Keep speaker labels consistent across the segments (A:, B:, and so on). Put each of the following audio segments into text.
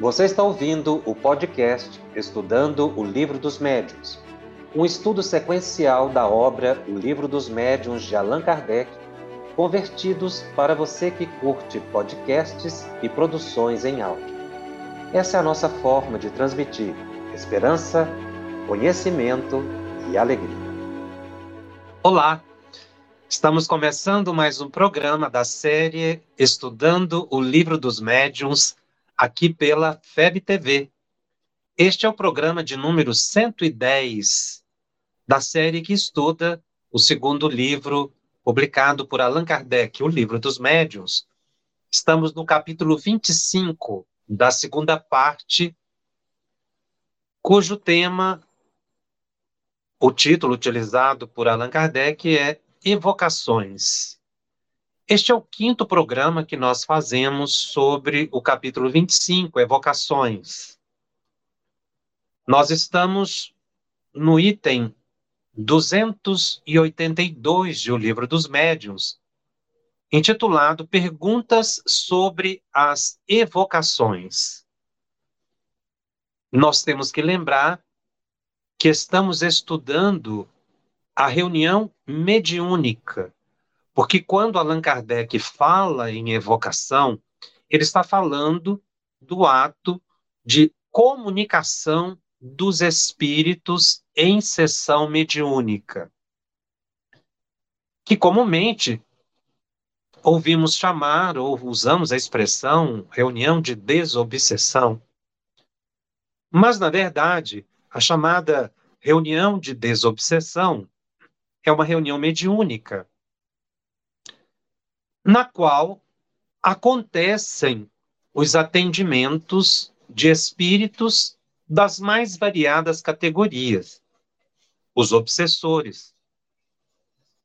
A: Você está ouvindo o podcast Estudando o Livro dos Médiuns, um estudo sequencial da obra O Livro dos Médiuns de Allan Kardec, convertidos para você que curte podcasts e produções em áudio. Essa é a nossa forma de transmitir esperança, conhecimento e alegria. Olá! Estamos começando mais um programa da série Estudando o Livro dos Médiuns aqui pela FEB TV. Este é o programa de número 110 da série que estuda o segundo livro publicado por Allan Kardec, o Livro dos Médiuns. Estamos no capítulo 25 da segunda parte, cujo tema, o título utilizado por Allan Kardec é Evocações. Este é o quinto programa que nós fazemos sobre o capítulo 25, Evocações. Nós estamos no item 282 de O Livro dos Médiuns, intitulado Perguntas sobre as Evocações. Nós temos que lembrar que estamos estudando a reunião mediúnica porque quando Allan Kardec fala em evocação, ele está falando do ato de comunicação dos espíritos em sessão mediúnica, que comumente ouvimos chamar ou usamos a expressão reunião de desobsessão. Mas, na verdade, a chamada reunião de desobsessão é uma reunião mediúnica na qual acontecem os atendimentos de espíritos das mais variadas categorias, os obsessores.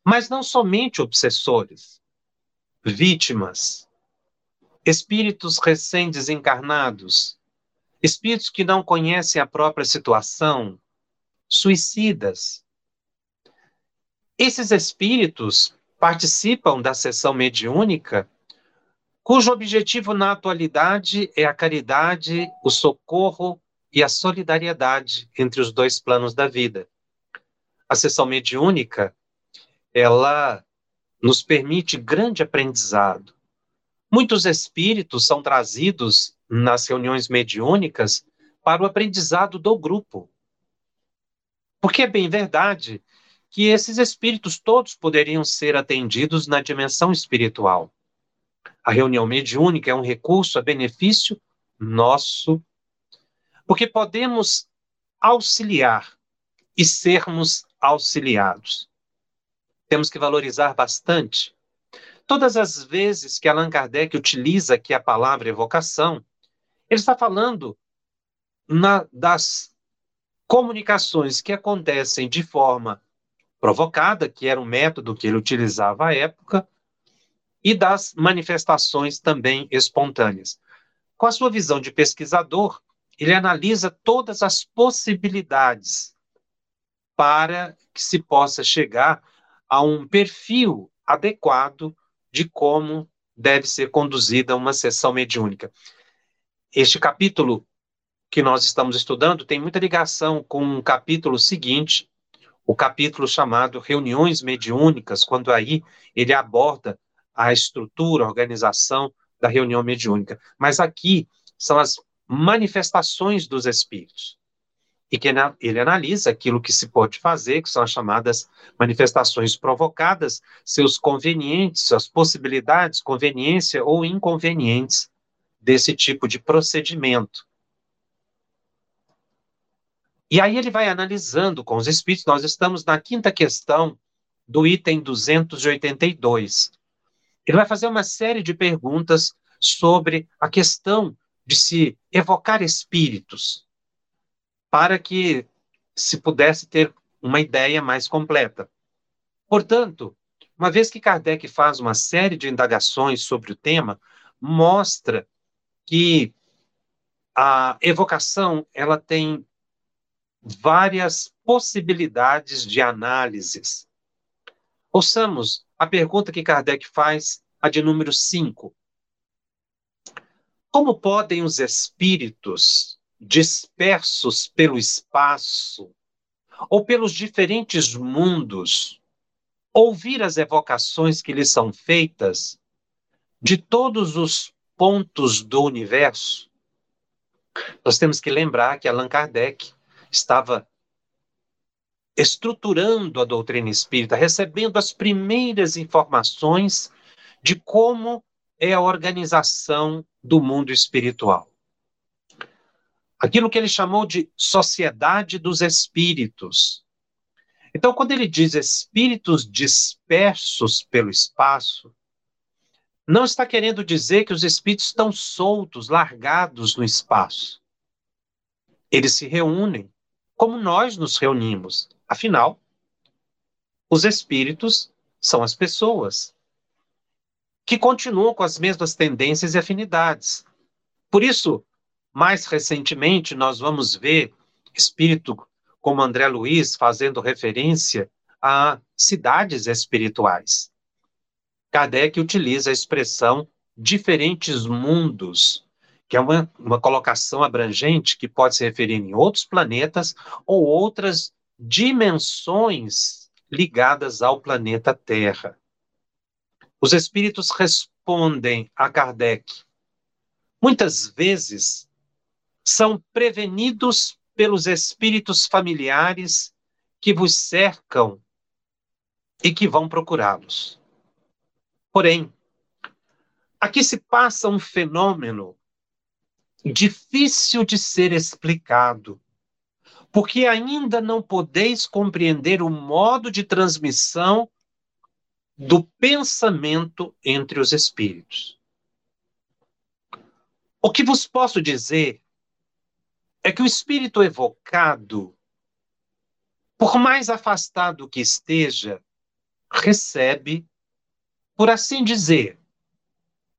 A: Mas não somente obsessores, vítimas, espíritos recém-desencarnados, espíritos que não conhecem a própria situação, suicidas. Esses espíritos participam da sessão mediúnica, cujo objetivo na atualidade é a caridade, o socorro e a solidariedade entre os dois planos da vida. A sessão mediúnica, ela nos permite grande aprendizado. Muitos espíritos são trazidos nas reuniões mediúnicas para o aprendizado do grupo. Porque é bem verdade que esses espíritos todos poderiam ser atendidos na dimensão espiritual. A reunião mediúnica é um recurso a benefício nosso, porque podemos auxiliar e sermos auxiliados. Temos que valorizar bastante. Todas as vezes que Allan Kardec utiliza aqui a palavra evocação, ele está falando na, das comunicações que acontecem de forma provocada, que era um método que ele utilizava à época, e das manifestações também espontâneas. Com a sua visão de pesquisador, ele analisa todas as possibilidades para que se possa chegar a um perfil adequado de como deve ser conduzida uma sessão mediúnica. Este capítulo que nós estamos estudando tem muita ligação com um capítulo seguinte, o capítulo chamado Reuniões Mediúnicas, quando aí ele aborda a estrutura, a organização da reunião mediúnica. Mas aqui são as manifestações dos espíritos. E que ele analisa aquilo que se pode fazer, que são as chamadas manifestações provocadas, seus convenientes, suas possibilidades, conveniência ou inconvenientes desse tipo de procedimento. E aí ele vai analisando com os espíritos, nós estamos na quinta questão do item 282. Ele vai fazer uma série de perguntas sobre a questão de se evocar espíritos, para que se pudesse ter uma ideia mais completa. Portanto, uma vez que Kardec faz uma série de indagações sobre o tema, mostra que a evocação ela tem várias possibilidades de análises. Ouçamos a pergunta que Kardec faz, a de número 5. Como podem os espíritos dispersos pelo espaço ou pelos diferentes mundos ouvir as evocações que lhes são feitas de todos os pontos do universo? Nós temos que lembrar que Allan Kardec estava estruturando a doutrina espírita, recebendo as primeiras informações de como é a organização do mundo espiritual. Aquilo que ele chamou de sociedade dos espíritos. Então, quando ele diz espíritos dispersos pelo espaço, não está querendo dizer que os espíritos estão soltos, largados no espaço. Eles se reúnem como nós nos reunimos. Afinal, os espíritos são as pessoas que continuam com as mesmas tendências e afinidades. Por isso, mais recentemente, nós vamos ver espírito como André Luiz fazendo referência a cidades espirituais. Kardec utiliza a expressão diferentes mundos, que é uma, uma colocação abrangente que pode se referir em outros planetas ou outras dimensões ligadas ao planeta Terra. Os espíritos respondem a Kardec. Muitas vezes são prevenidos pelos espíritos familiares que vos cercam e que vão procurá-los. Porém, aqui se passa um fenômeno difícil de ser explicado, porque ainda não podeis compreender o modo de transmissão do pensamento entre os espíritos. O que vos posso dizer é que o espírito evocado, por mais afastado que esteja, recebe, por assim dizer,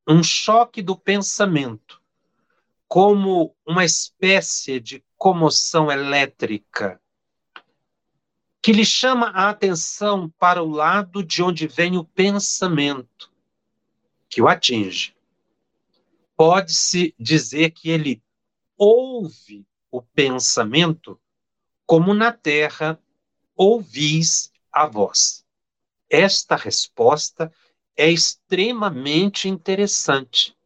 A: um choque do pensamento, como uma espécie de comoção elétrica que lhe chama a atenção para o lado de onde vem o pensamento que o atinge. Pode-se dizer que ele ouve o pensamento como na terra ouvis a voz. Esta resposta é extremamente interessante.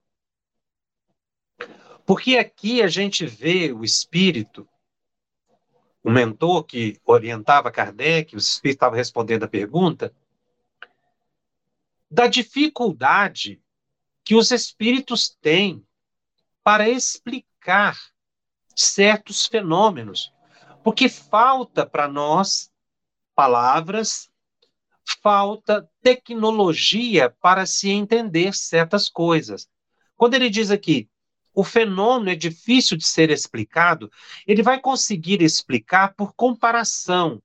A: Porque aqui a gente vê o espírito o mentor que orientava Kardec, o espírito estava respondendo a pergunta, da dificuldade que os espíritos têm para explicar certos fenômenos, porque falta para nós palavras, falta tecnologia para se entender certas coisas. Quando ele diz aqui, o fenômeno é difícil de ser explicado, ele vai conseguir explicar por comparação.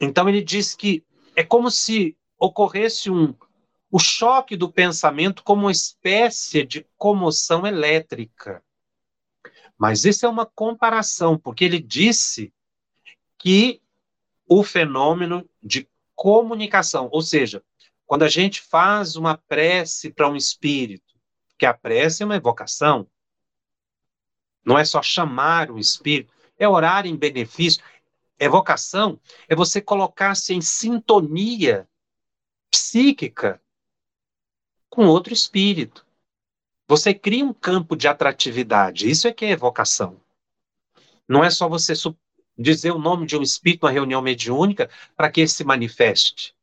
A: Então ele diz que é como se ocorresse um o choque do pensamento como uma espécie de comoção elétrica. Mas isso é uma comparação, porque ele disse que o fenômeno de comunicação, ou seja, quando a gente faz uma prece para um espírito, que a prece é uma evocação. Não é só chamar o espírito, é orar em benefício. Evocação é você colocar-se em sintonia psíquica com outro espírito. Você cria um campo de atratividade. Isso é que é evocação. Não é só você dizer o nome de um espírito na reunião mediúnica para que ele se manifeste.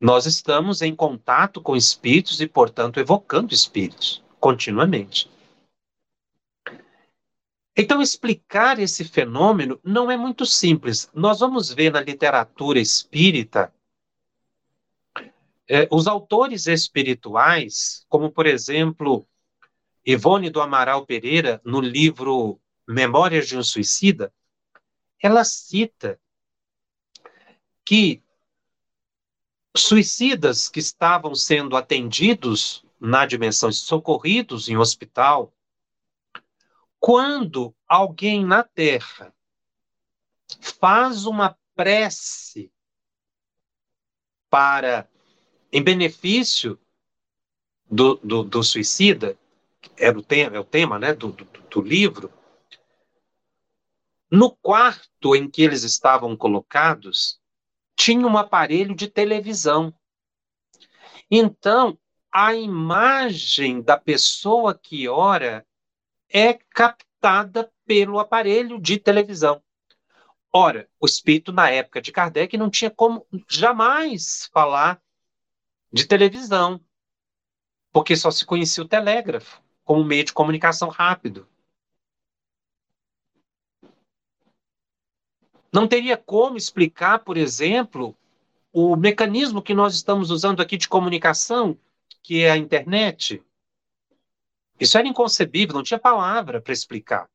A: Nós estamos em contato com espíritos e, portanto, evocando espíritos continuamente. Então, explicar esse fenômeno não é muito simples. Nós vamos ver na literatura espírita é, os autores espirituais, como, por exemplo, Ivone do Amaral Pereira, no livro Memórias de um Suicida, ela cita que suicidas que estavam sendo atendidos na dimensão, socorridos em hospital, quando alguém na Terra faz uma prece para em benefício do, do, do suicida, era o tema, é o tema né, do, do, do livro, no quarto em que eles estavam colocados, tinha um aparelho de televisão. Então, a imagem da pessoa que ora é captada pelo aparelho de televisão. Ora, o espírito, na época de Kardec, não tinha como jamais falar de televisão, porque só se conhecia o telégrafo como meio de comunicação rápido. Não teria como explicar, por exemplo, o mecanismo que nós estamos usando aqui de comunicação, que é a internet. Isso era inconcebível, não tinha palavra para explicar.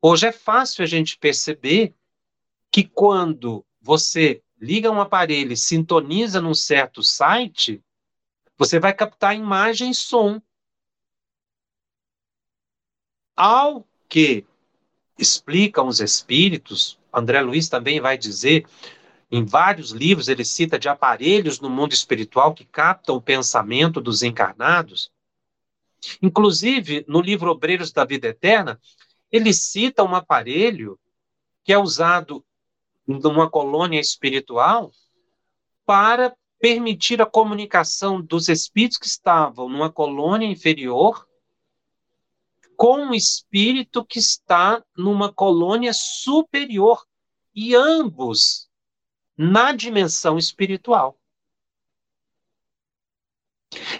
A: Hoje é fácil a gente perceber que quando você liga um aparelho e sintoniza num certo site, você vai captar imagem e som. Ao que explicam os espíritos, André Luiz também vai dizer, em vários livros ele cita de aparelhos no mundo espiritual que captam o pensamento dos encarnados. Inclusive, no livro Obreiros da Vida Eterna, ele cita um aparelho que é usado numa colônia espiritual para permitir a comunicação dos espíritos que estavam numa colônia inferior com o espírito que está numa colônia superior e ambos na dimensão espiritual.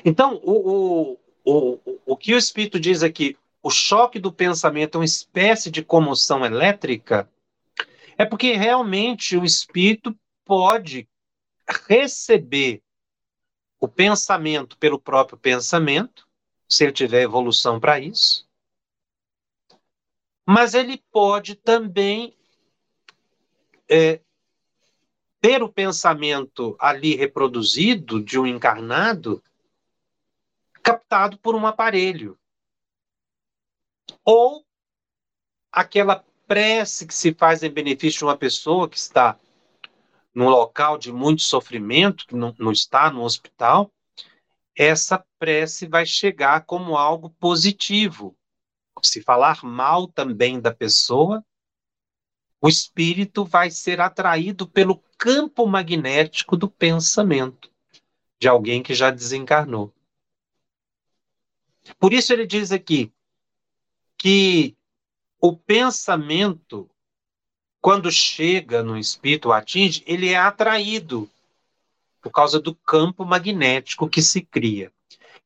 A: Então, o, o, o, o que o espírito diz aqui, o choque do pensamento é uma espécie de comoção elétrica, é porque realmente o espírito pode receber o pensamento pelo próprio pensamento, se ele tiver evolução para isso, mas ele pode também é, ter o pensamento ali reproduzido de um encarnado captado por um aparelho. Ou aquela prece que se faz em benefício de uma pessoa que está num local de muito sofrimento, que não, não está no hospital, essa prece vai chegar como algo positivo. Se falar mal também da pessoa, o espírito vai ser atraído pelo campo magnético do pensamento de alguém que já desencarnou. Por isso ele diz aqui que o pensamento, quando chega no espírito, atinge, ele é atraído por causa do campo magnético que se cria.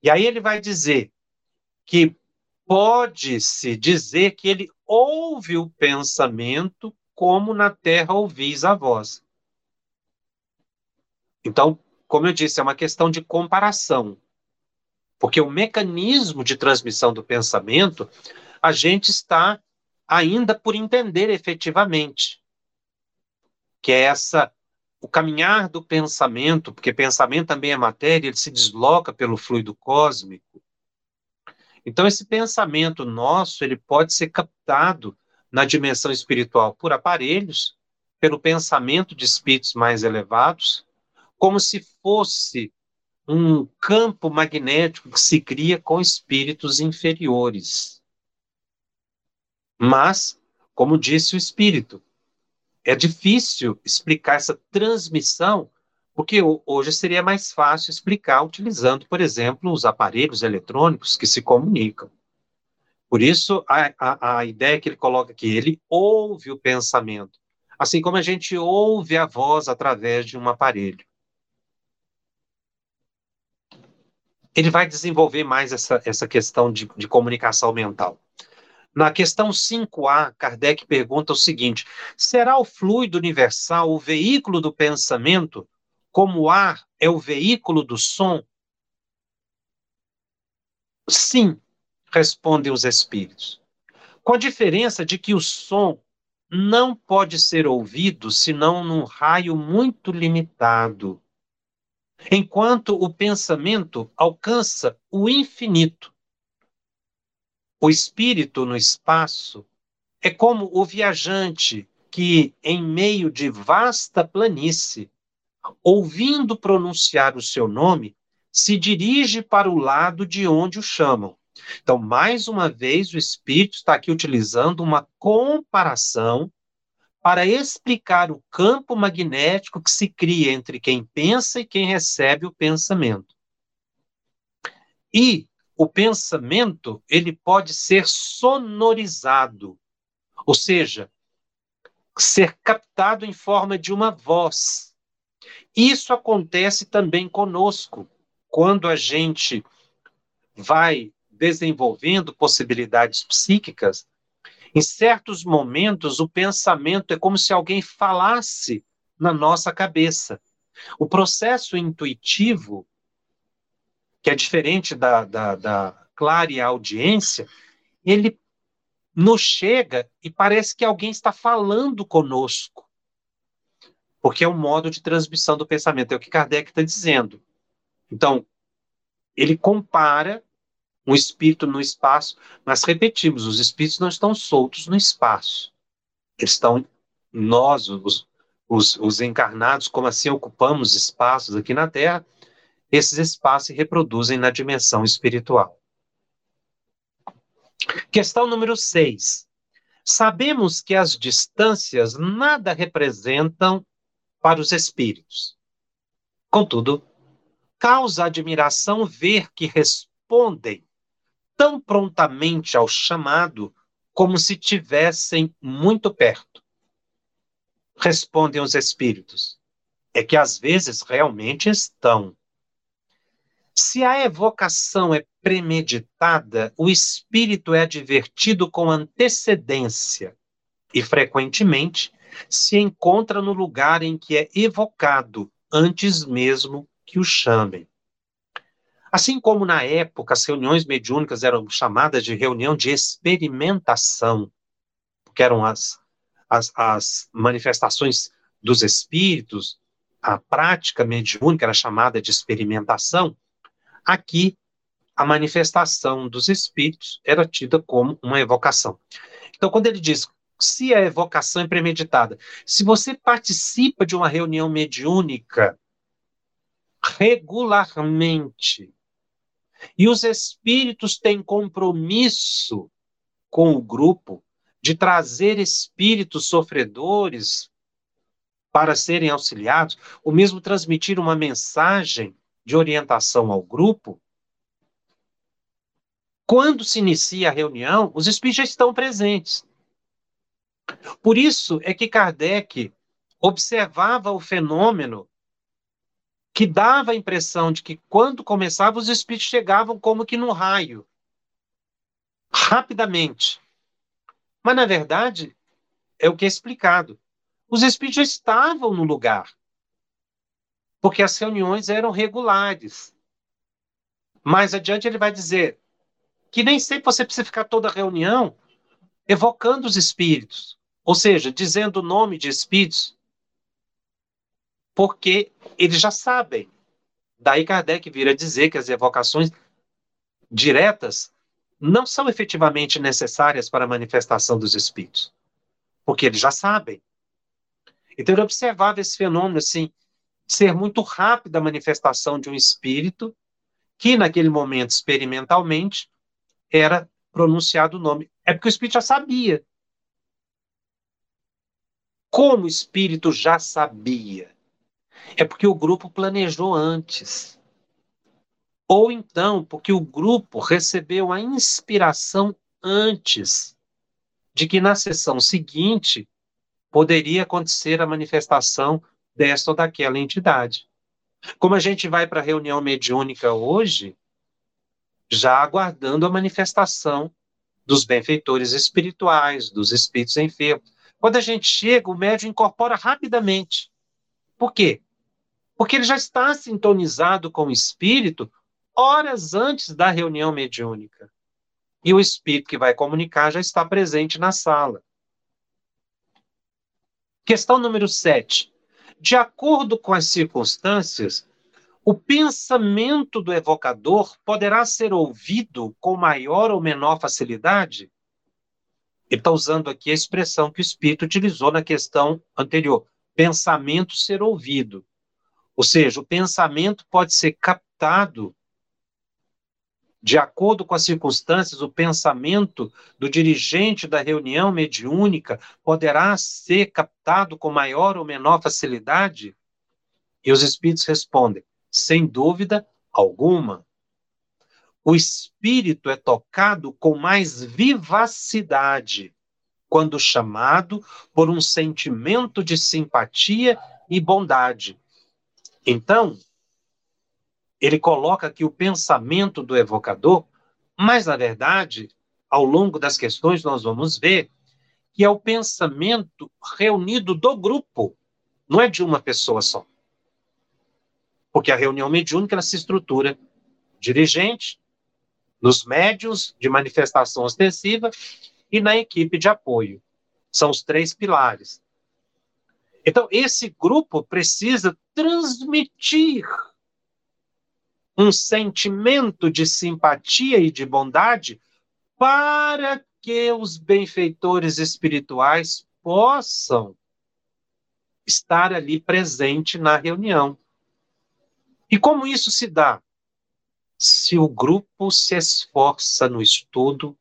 A: E aí ele vai dizer que pode-se dizer que ele ouve o pensamento como na terra ouvis a voz. Então, como eu disse, é uma questão de comparação. Porque o mecanismo de transmissão do pensamento, a gente está ainda por entender efetivamente. Que é essa o caminhar do pensamento, porque pensamento também é matéria, ele se desloca pelo fluido cósmico. Então esse pensamento nosso, ele pode ser captado na dimensão espiritual por aparelhos, pelo pensamento de espíritos mais elevados, como se fosse um campo magnético que se cria com espíritos inferiores. Mas, como disse o espírito, é difícil explicar essa transmissão, porque hoje seria mais fácil explicar utilizando, por exemplo, os aparelhos eletrônicos que se comunicam. Por isso, a, a, a ideia que ele coloca aqui, ele ouve o pensamento, assim como a gente ouve a voz através de um aparelho. Ele vai desenvolver mais essa, essa questão de, de comunicação mental. Na questão 5A, Kardec pergunta o seguinte: será o fluido universal o veículo do pensamento, como o ar é o veículo do som? Sim, respondem os espíritos. Com a diferença de que o som não pode ser ouvido senão num raio muito limitado, enquanto o pensamento alcança o infinito. O espírito no espaço é como o viajante que, em meio de vasta planície, ouvindo pronunciar o seu nome, se dirige para o lado de onde o chamam. Então, mais uma vez, o Espírito está aqui utilizando uma comparação para explicar o campo magnético que se cria entre quem pensa e quem recebe o pensamento. E o pensamento, ele pode ser sonorizado, ou seja, ser captado em forma de uma voz. Isso acontece também conosco, quando a gente vai desenvolvendo possibilidades psíquicas, em certos momentos o pensamento é como se alguém falasse na nossa cabeça. O processo intuitivo, que é diferente da, da, da clara audiência, ele nos chega e parece que alguém está falando conosco. Porque é um modo de transmissão do pensamento, é o que Kardec está dizendo. Então, ele compara um espírito no espaço, mas repetimos, os espíritos não estão soltos no espaço. Eles estão, nós, os, os, os encarnados, como assim ocupamos espaços aqui na Terra, esses espaços se reproduzem na dimensão espiritual. Questão número 6. Sabemos que as distâncias nada representam para os espíritos. Contudo, causa admiração ver que respondem tão prontamente ao chamado como se tivessem muito perto. Respondem os espíritos. É que às vezes realmente estão. Se a evocação é premeditada, o espírito é advertido com antecedência e frequentemente se encontra no lugar em que é evocado antes mesmo que o chamem. Assim como na época as reuniões mediúnicas eram chamadas de reunião de experimentação, que eram as, as, as manifestações dos espíritos, a prática mediúnica era chamada de experimentação, aqui a manifestação dos espíritos era tida como uma evocação. Então, quando ele diz se a evocação é premeditada, se você participa de uma reunião mediúnica regularmente, e os espíritos têm compromisso com o grupo de trazer espíritos sofredores para serem auxiliados, ou mesmo transmitir uma mensagem de orientação ao grupo. Quando se inicia a reunião, os espíritos já estão presentes. Por isso é que Kardec observava o fenômeno que dava a impressão de que quando começava, os espíritos chegavam como que no raio, rapidamente. Mas, na verdade, é o que é explicado. Os espíritos já estavam no lugar, porque as reuniões eram regulares. Mais adiante, ele vai dizer que nem sempre você precisa ficar toda reunião evocando os espíritos, ou seja, dizendo o nome de espíritos porque eles já sabem. Daí Kardec vira dizer que as evocações diretas não são efetivamente necessárias para a manifestação dos espíritos, porque eles já sabem. Então ele observava esse fenômeno assim, ser muito rápida a manifestação de um espírito que naquele momento experimentalmente era pronunciado o nome. É porque o espírito já sabia. Como o espírito já sabia? É porque o grupo planejou antes. Ou então porque o grupo recebeu a inspiração antes de que na sessão seguinte poderia acontecer a manifestação desta ou daquela entidade. Como a gente vai para a reunião mediúnica hoje, já aguardando a manifestação dos benfeitores espirituais, dos espíritos enfermos. Quando a gente chega, o médium incorpora rapidamente. Por quê? porque ele já está sintonizado com o espírito horas antes da reunião mediúnica. E o espírito que vai comunicar já está presente na sala. Questão número 7. De acordo com as circunstâncias, o pensamento do evocador poderá ser ouvido com maior ou menor facilidade? Ele está usando aqui a expressão que o espírito utilizou na questão anterior: pensamento ser ouvido. Ou seja, o pensamento pode ser captado de acordo com as circunstâncias, o pensamento do dirigente da reunião mediúnica poderá ser captado com maior ou menor facilidade? E os espíritos respondem: sem dúvida alguma. O espírito é tocado com mais vivacidade quando chamado por um sentimento de simpatia e bondade. Então, ele coloca aqui o pensamento do evocador, mas, na verdade, ao longo das questões, nós vamos ver que é o pensamento reunido do grupo, não é de uma pessoa só. Porque a reunião mediúnica ela se estrutura dirigente, nos médios de manifestação ostensiva e na equipe de apoio. São os três pilares. Então, esse grupo precisa transmitir um sentimento de simpatia e de bondade para que os benfeitores espirituais possam estar ali presente na reunião. E como isso se dá? Se o grupo se esforça no estudo,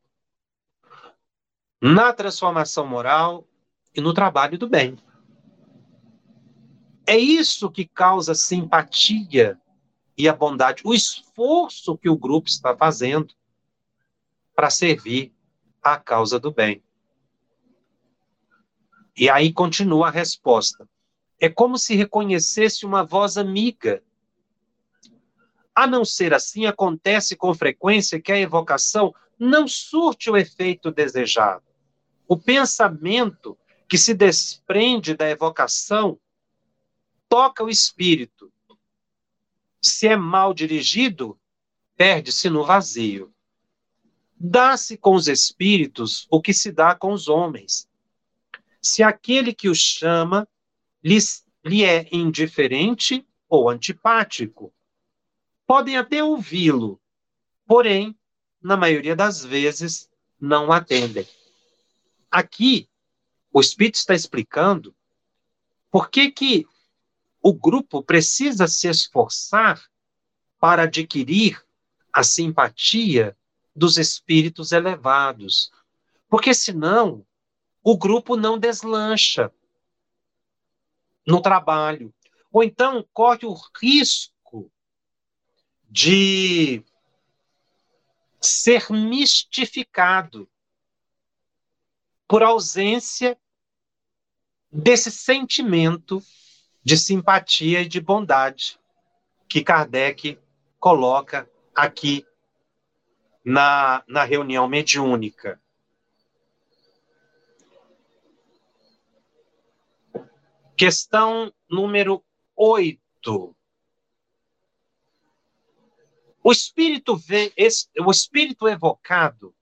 A: na transformação moral e no trabalho do bem. É isso que causa simpatia e a bondade, o esforço que o grupo está fazendo para servir à causa do bem. E aí continua a resposta. É como se reconhecesse uma voz amiga. A não ser assim, acontece com frequência que a evocação não surte o efeito desejado. O pensamento que se desprende da evocação toca o espírito se é mal dirigido, perde-se no vazio. Dá-se com os espíritos o que se dá com os homens. Se aquele que o chama lhes, lhe é indiferente ou antipático, podem até ouvi-lo, porém, na maioria das vezes, não atendem. Aqui, o Espírito está explicando por que, que o grupo precisa se esforçar para adquirir a simpatia dos espíritos elevados, porque senão o grupo não deslancha no trabalho, ou então corre o risco de ser mistificado por ausência desse sentimento de simpatia e de bondade que Kardec coloca aqui na, na reunião mediúnica. Questão número 8. O espírito, vem, o espírito evocado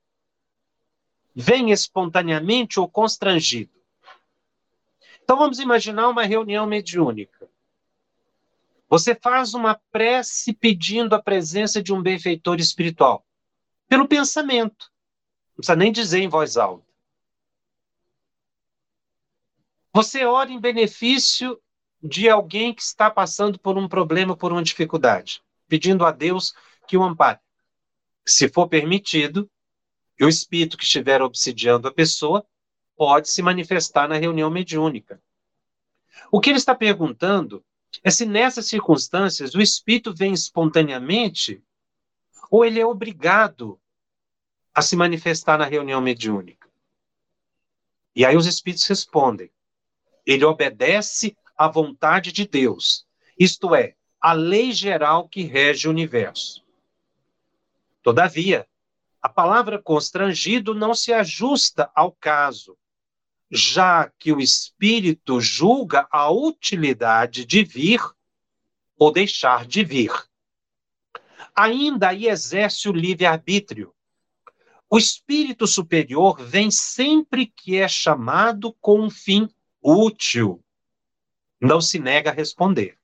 A: vem espontaneamente ou constrangido? Então vamos imaginar uma reunião mediúnica. Você faz uma prece pedindo a presença de um benfeitor espiritual, pelo pensamento. Não precisa nem dizer em voz alta. Você ora em benefício de alguém que está passando por um problema, por uma dificuldade, pedindo a Deus que o ampare. Se for permitido, o espírito que estiver obsidiando a pessoa pode se manifestar na reunião mediúnica. O que ele está perguntando é se nessas circunstâncias o espírito vem espontaneamente ou ele é obrigado a se manifestar na reunião mediúnica. E aí os espíritos respondem: ele obedece à vontade de Deus, isto é, a lei geral que rege o universo. Todavia, a palavra constrangido não se ajusta ao caso, já que o espírito julga a utilidade de vir ou deixar de vir. Ainda aí exerce o livre-arbítrio. O espírito superior vem sempre que é chamado com um fim útil. Não se nega a responder.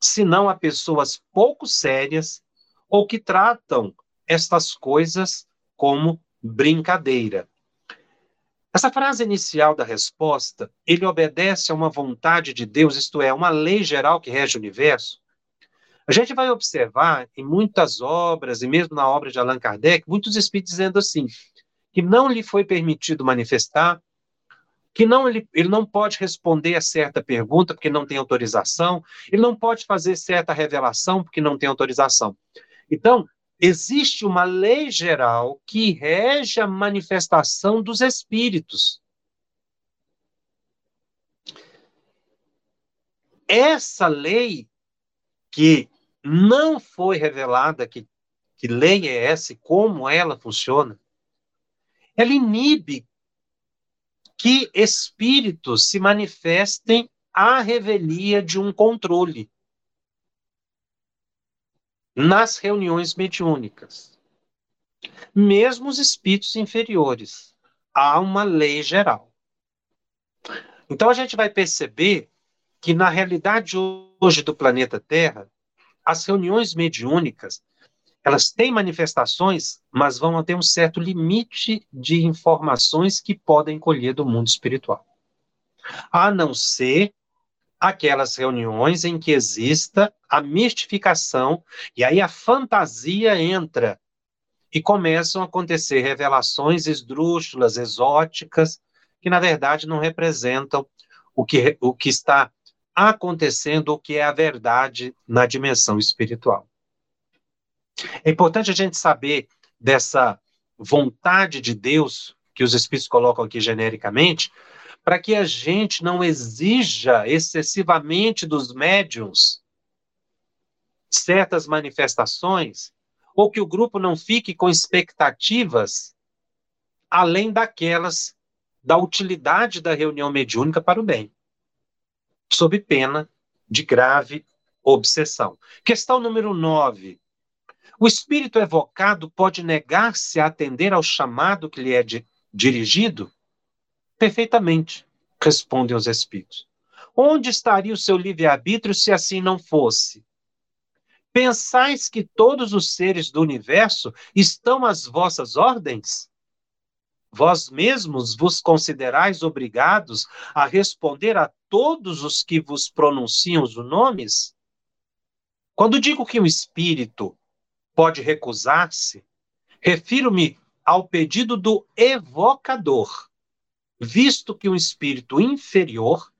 A: Senão há pessoas pouco sérias ou que tratam estas coisas como brincadeira. Essa frase inicial da resposta, ele obedece a uma vontade de Deus, isto é, uma lei geral que rege o universo, A gente vai observar em muitas obras, e mesmo na obra de Allan Kardec, muitos espíritos dizendo assim, que não lhe foi permitido manifestar, que não ele, ele não pode responder a certa pergunta porque não tem autorização, ele não pode fazer certa revelação porque não tem autorização. Então, existe uma lei geral que rege a manifestação dos espíritos. Essa lei que não foi revelada, que, que lei é essa e como ela funciona, ela inibe que espíritos se manifestem à revelia de um controle nas reuniões mediúnicas. Mesmo os espíritos inferiores, há uma lei geral. Então a gente vai perceber que na realidade hoje do planeta Terra, as reuniões mediúnicas, elas têm manifestações, mas vão ter um certo limite de informações que podem colher do mundo espiritual. A não ser aquelas reuniões em que exista a mistificação, e aí a fantasia entra e começam a acontecer revelações esdrúxulas, exóticas, que na verdade não representam o que, o que está acontecendo, o que é a verdade na dimensão espiritual. É importante a gente saber dessa vontade de Deus que os Espíritos colocam aqui genericamente, para que a gente não exija excessivamente dos médiums certas manifestações, ou que o grupo não fique com expectativas além daquelas da utilidade da reunião mediúnica para o bem, sob pena de grave obsessão. Questão número 9. O espírito evocado pode negar-se a atender ao chamado que lhe é dirigido? Perfeitamente, respondem os espíritos. Onde estaria o seu livre-arbítrio se assim não fosse? Pensais que todos os seres do universo estão às vossas ordens? Vós mesmos vos considerais obrigados a responder a todos os que vos pronunciam os nomes? Quando digo que o espírito pode recusar-se, refiro-me ao pedido do evocador visto que um espírito inferior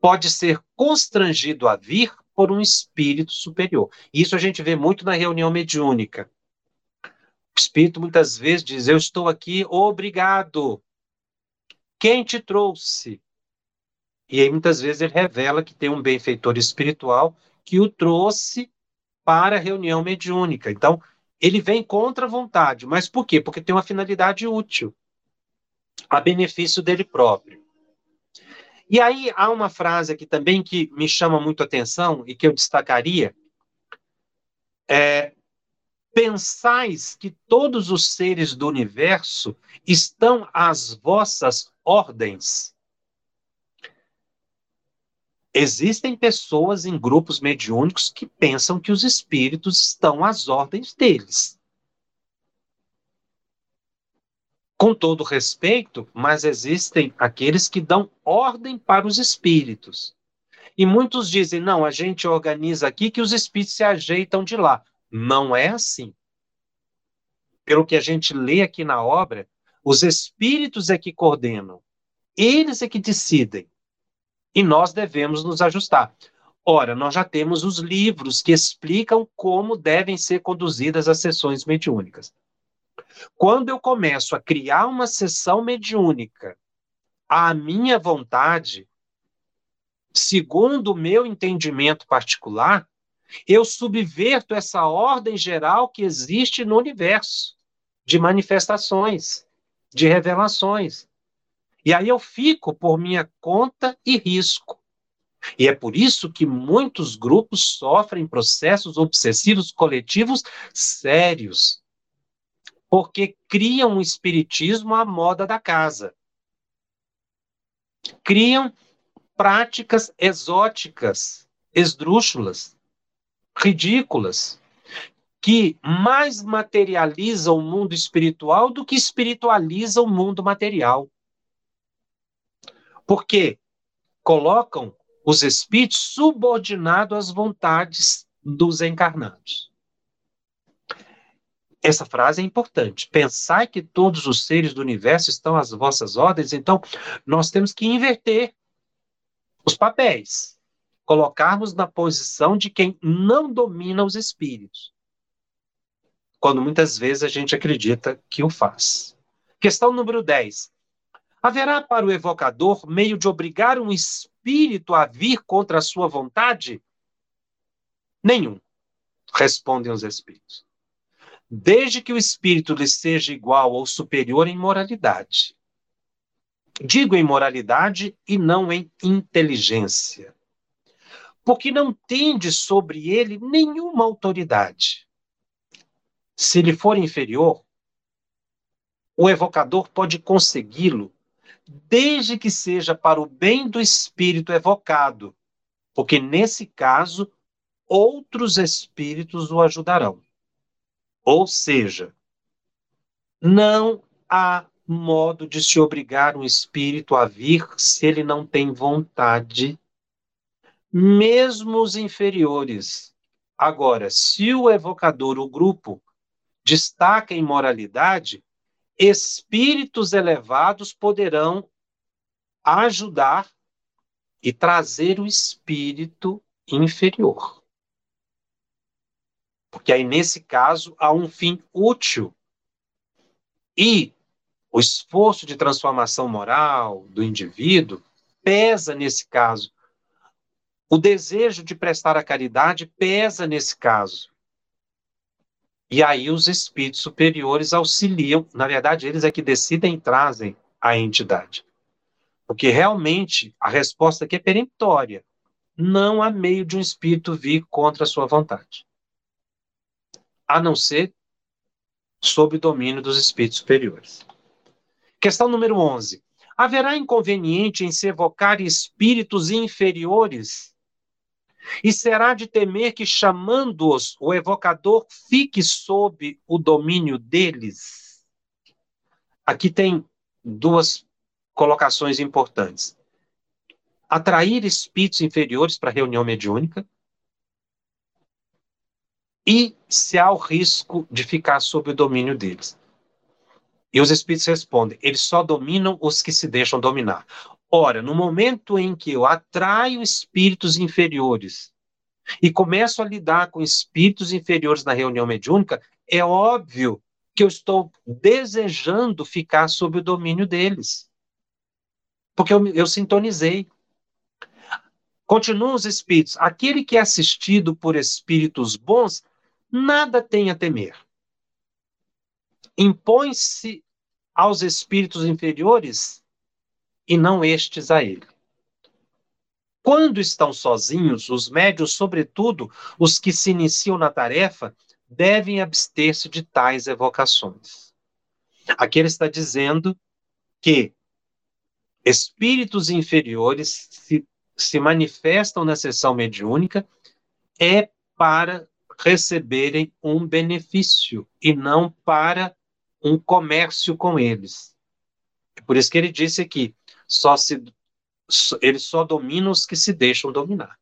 A: pode ser constrangido a vir por um espírito superior. Isso a gente vê muito na reunião mediúnica. O espírito muitas vezes diz: Eu estou aqui, obrigado. Quem te trouxe? E aí muitas vezes ele revela que tem um benfeitor espiritual que o trouxe para a reunião mediúnica. Então, ele vem contra a vontade. Mas por quê? Porque tem uma finalidade útil a benefício dele próprio. E aí há uma frase aqui também que me chama muito a atenção e que eu destacaria. É, Pensais que todos os seres do universo estão às vossas ordens. Existem pessoas em grupos mediúnicos que pensam que os espíritos estão às ordens deles. Com todo respeito, mas existem aqueles que dão ordem para os espíritos. E muitos dizem: não, a gente organiza aqui que os espíritos se ajeitam de lá. Não é assim. Pelo que a gente lê aqui na obra, os espíritos é que coordenam, eles é que decidem. E nós devemos nos ajustar. Ora, nós já temos os livros que explicam como devem ser conduzidas as sessões mediúnicas. Quando eu começo a criar uma sessão mediúnica à minha vontade, segundo o meu entendimento particular, eu subverto essa ordem geral que existe no universo de manifestações, de revelações. E aí eu fico por minha conta e risco. E é por isso que muitos grupos sofrem processos obsessivos coletivos sérios, porque criam um espiritismo à moda da casa. Criam práticas exóticas, esdrúxulas, ridículas, que mais materializam o mundo espiritual do que espiritualizam o mundo material. Porque colocam os espíritos subordinados às vontades dos encarnados. Essa frase é importante. Pensar que todos os seres do universo estão às vossas ordens, então nós temos que inverter os papéis, colocarmos na posição de quem não domina os espíritos, quando muitas vezes a gente acredita que o faz. Questão número 10. Haverá para o evocador meio de obrigar um espírito a vir contra a sua vontade? Nenhum, respondem os espíritos desde que o espírito lhe seja igual ou superior em moralidade. Digo em moralidade e não em inteligência. Porque não tende sobre ele nenhuma autoridade. Se lhe for inferior, o evocador pode consegui-lo, desde que seja para o bem do espírito evocado, porque nesse caso outros espíritos o ajudarão. Ou seja, não há modo de se obrigar um espírito a vir se ele não tem vontade, mesmo os inferiores. Agora, se o evocador, o grupo, destaca em moralidade, espíritos elevados poderão ajudar e trazer o espírito inferior. Porque aí, nesse caso, há um fim útil. E o esforço de transformação moral do indivíduo pesa nesse caso. O desejo de prestar a caridade pesa nesse caso. E aí os espíritos superiores auxiliam, na verdade, eles é que decidem e trazem a entidade. Porque realmente a resposta aqui é peremptória. Não há meio de um espírito vir contra a sua vontade a não ser sob domínio dos espíritos superiores. Questão número 11. Haverá inconveniente em se evocar espíritos inferiores? E será de temer que, chamando-os, o evocador fique sob o domínio deles? Aqui tem duas colocações importantes. Atrair espíritos inferiores para a reunião mediúnica e se há o risco de ficar sob o domínio deles. E os espíritos respondem: eles só dominam os que se deixam dominar. Ora, no momento em que eu atraio espíritos inferiores e começo a lidar com espíritos inferiores na reunião mediúnica, é óbvio que eu estou desejando ficar sob o domínio deles. Porque eu, eu sintonizei. Continuam os espíritos. Aquele que é assistido por espíritos bons nada tem a temer. Impõe-se aos espíritos inferiores e não estes a ele. Quando estão sozinhos, os médios, sobretudo os que se iniciam na tarefa, devem abster-se de tais evocações. Aqui ele está dizendo que espíritos inferiores se, se manifestam na sessão mediúnica é para receberem um benefício e não para um comércio com eles. É por isso que ele disse aqui, só se ele só domina os que se deixam dominar.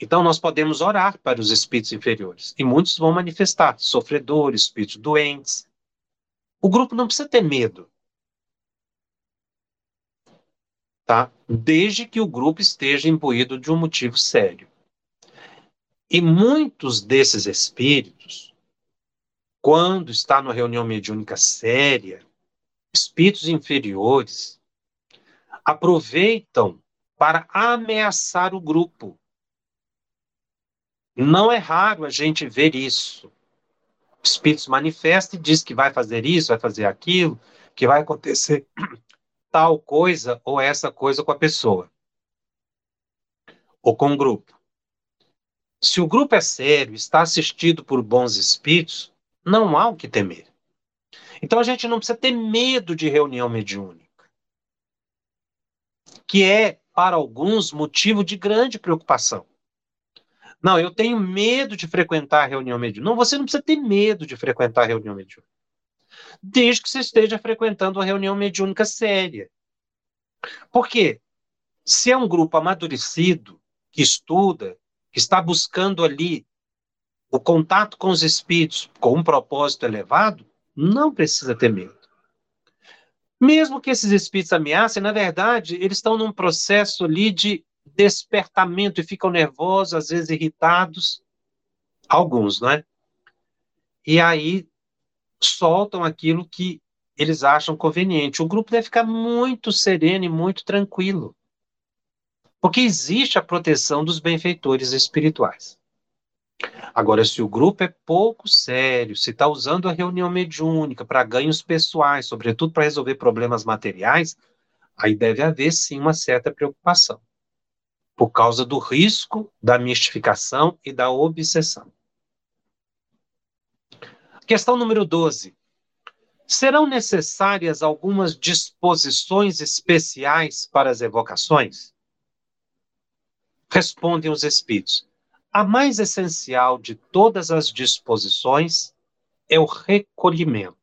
A: Então nós podemos orar para os espíritos inferiores e muitos vão manifestar, sofredores, espíritos doentes. O grupo não precisa ter medo. Tá? Desde que o grupo esteja imbuído de um motivo sério. E muitos desses espíritos, quando está numa reunião mediúnica séria, espíritos inferiores aproveitam para ameaçar o grupo. Não é raro a gente ver isso. Espíritos manifestam e diz que vai fazer isso, vai fazer aquilo, que vai acontecer tal coisa ou essa coisa com a pessoa ou com o grupo. Se o grupo é sério, está assistido por bons espíritos, não há o que temer. Então a gente não precisa ter medo de reunião mediúnica, que é, para alguns, motivo de grande preocupação. Não, eu tenho medo de frequentar a reunião mediúnica. Não, você não precisa ter medo de frequentar a reunião mediúnica. Desde que você esteja frequentando uma reunião mediúnica séria. Por quê? Se é um grupo amadurecido, que estuda, que está buscando ali o contato com os espíritos com um propósito elevado, não precisa ter medo. Mesmo que esses espíritos ameacem, na verdade, eles estão num processo ali de despertamento e ficam nervosos, às vezes irritados, alguns, não é? E aí soltam aquilo que eles acham conveniente. O grupo deve ficar muito sereno e muito tranquilo. Porque existe a proteção dos benfeitores espirituais. Agora, se o grupo é pouco sério, se está usando a reunião mediúnica para ganhos pessoais, sobretudo para resolver problemas materiais, aí deve haver sim uma certa preocupação, por causa do risco da mistificação e da obsessão. Questão número 12. Serão necessárias algumas disposições especiais para as evocações? Respondem os espíritos. A mais essencial de todas as disposições é o recolhimento.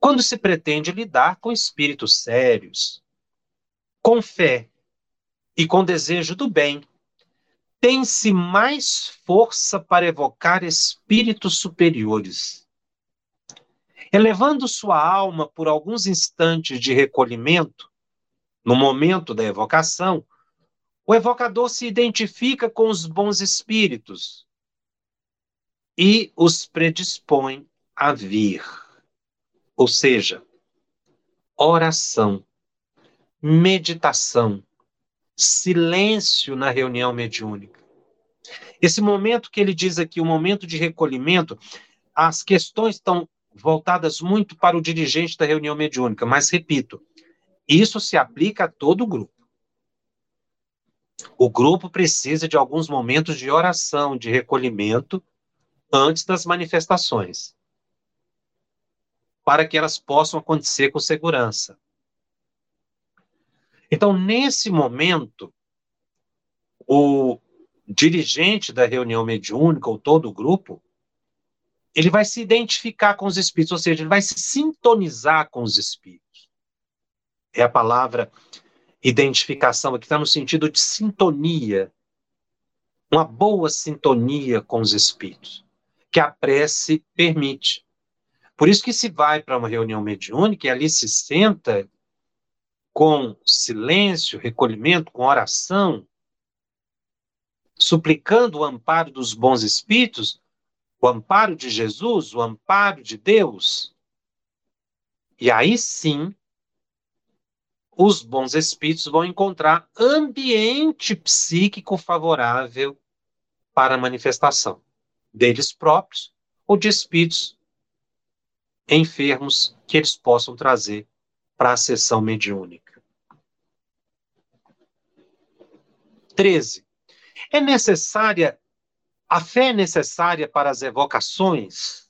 A: Quando se pretende lidar com espíritos sérios, com fé e com desejo do bem, tem-se mais força para evocar espíritos superiores. Elevando sua alma por alguns instantes de recolhimento, no momento da evocação, o evocador se identifica com os bons espíritos e os predispõe a vir. Ou seja, oração, meditação, silêncio na reunião mediúnica. Esse momento que ele diz aqui, o momento de recolhimento, as questões estão voltadas muito para o dirigente da reunião mediúnica, mas repito, isso se aplica a todo o grupo. O grupo precisa de alguns momentos de oração, de recolhimento, antes das manifestações, para que elas possam acontecer com segurança. Então, nesse momento, o dirigente da reunião mediúnica, ou todo o grupo, ele vai se identificar com os espíritos, ou seja, ele vai se sintonizar com os espíritos. É a palavra identificação, que está no sentido de sintonia, uma boa sintonia com os espíritos, que a prece permite. Por isso que se vai para uma reunião mediúnica e ali se senta com silêncio, recolhimento, com oração, suplicando o amparo dos bons espíritos, o amparo de Jesus, o amparo de Deus. E aí sim, os bons espíritos vão encontrar ambiente psíquico favorável para a manifestação deles próprios ou de espíritos enfermos que eles possam trazer para a sessão mediúnica. 13. É necessária, a fé é necessária para as evocações?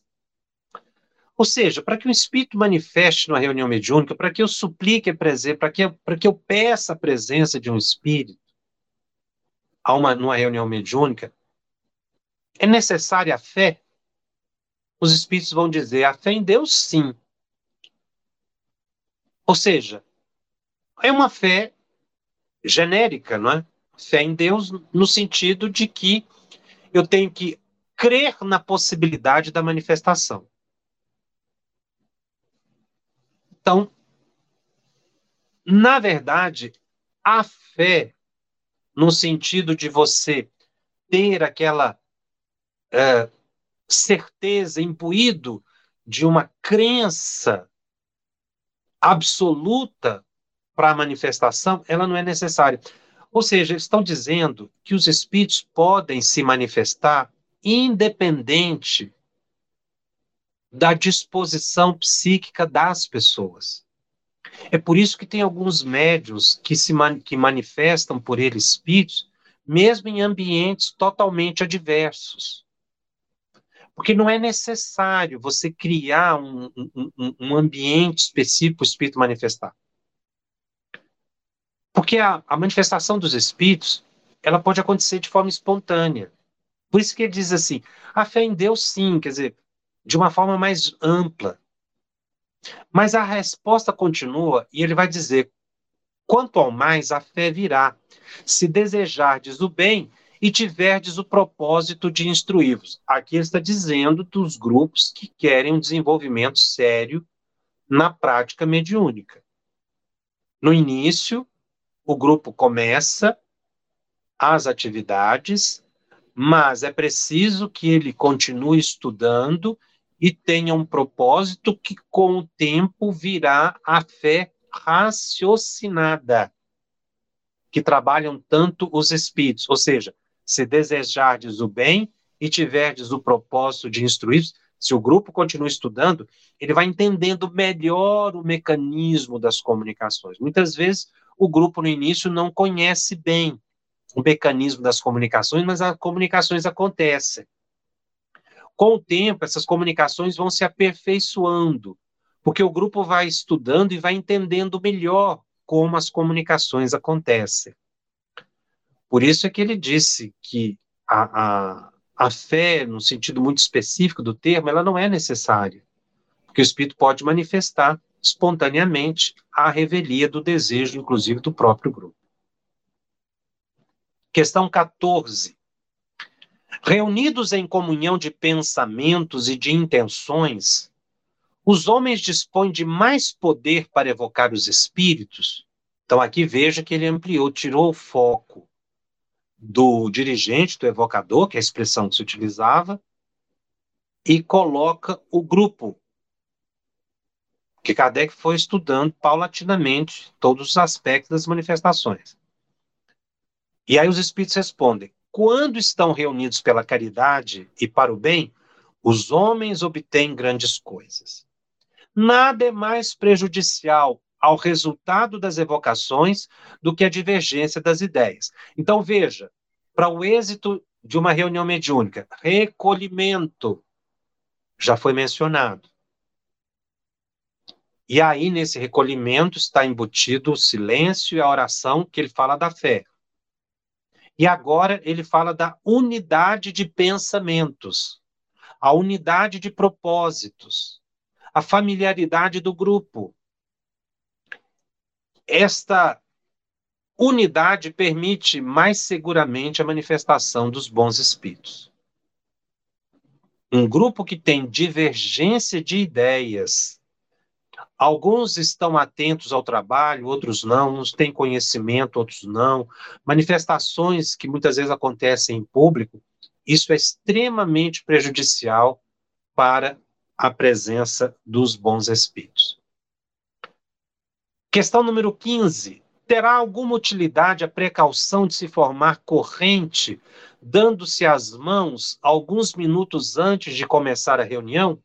A: Ou seja, para que o espírito manifeste numa reunião mediúnica, para que eu suplique a presença, para que, para que eu peça a presença de um espírito a uma, numa reunião mediúnica, é necessária a fé? Os espíritos vão dizer: a fé em Deus, sim. Ou seja, é uma fé genérica, não é? Fé em Deus no sentido de que eu tenho que crer na possibilidade da manifestação. Então, na verdade, a fé, no sentido de você ter aquela é, certeza, imbuído de uma crença absoluta para a manifestação, ela não é necessária. Ou seja, estão dizendo que os espíritos podem se manifestar independente da disposição psíquica das pessoas. É por isso que tem alguns médios que se man que manifestam por eles espíritos, mesmo em ambientes totalmente adversos. Porque não é necessário você criar um, um, um ambiente específico para o espírito manifestar. Porque a, a manifestação dos espíritos, ela pode acontecer de forma espontânea. Por isso que ele diz assim, a fé em Deus sim, quer dizer, de uma forma mais ampla. Mas a resposta continua e ele vai dizer: quanto ao mais a fé virá. Se desejardes o bem, e tiverdes o propósito de instruí-vos. Aqui ele está dizendo dos grupos que querem um desenvolvimento sério na prática mediúnica. No início, o grupo começa as atividades, mas é preciso que ele continue estudando e tenha um propósito que, com o tempo, virá a fé raciocinada, que trabalham tanto os espíritos, ou seja, se desejardes o bem e tiverdes o propósito de instruir, se o grupo continua estudando, ele vai entendendo melhor o mecanismo das comunicações. Muitas vezes o grupo no início não conhece bem o mecanismo das comunicações, mas as comunicações acontecem. Com o tempo, essas comunicações vão se aperfeiçoando, porque o grupo vai estudando e vai entendendo melhor como as comunicações acontecem. Por isso é que ele disse que a, a, a fé, no sentido muito específico do termo, ela não é necessária, porque o Espírito pode manifestar espontaneamente a revelia do desejo, inclusive do próprio grupo. Questão 14. Reunidos em comunhão de pensamentos e de intenções, os homens dispõem de mais poder para evocar os espíritos? Então, aqui veja que ele ampliou, tirou o foco do dirigente, do evocador, que é a expressão que se utilizava, e coloca o grupo, que Kardec foi estudando paulatinamente todos os aspectos das manifestações. E aí os espíritos respondem: quando estão reunidos pela caridade e para o bem, os homens obtêm grandes coisas. Nada é mais prejudicial ao resultado das evocações do que a divergência das ideias. Então, veja, para o êxito de uma reunião mediúnica, recolhimento já foi mencionado. E aí, nesse recolhimento, está embutido o silêncio e a oração, que ele fala da fé. E agora ele fala da unidade de pensamentos, a unidade de propósitos, a familiaridade do grupo, esta unidade permite mais seguramente a manifestação dos bons espíritos. Um grupo que tem divergência de ideias. Alguns estão atentos ao trabalho, outros não, uns têm conhecimento, outros não. Manifestações que muitas vezes acontecem em público, isso é extremamente prejudicial para a presença dos bons espíritos. Questão número 15. Terá alguma utilidade a precaução de se formar corrente, dando-se as mãos alguns minutos antes de começar a reunião?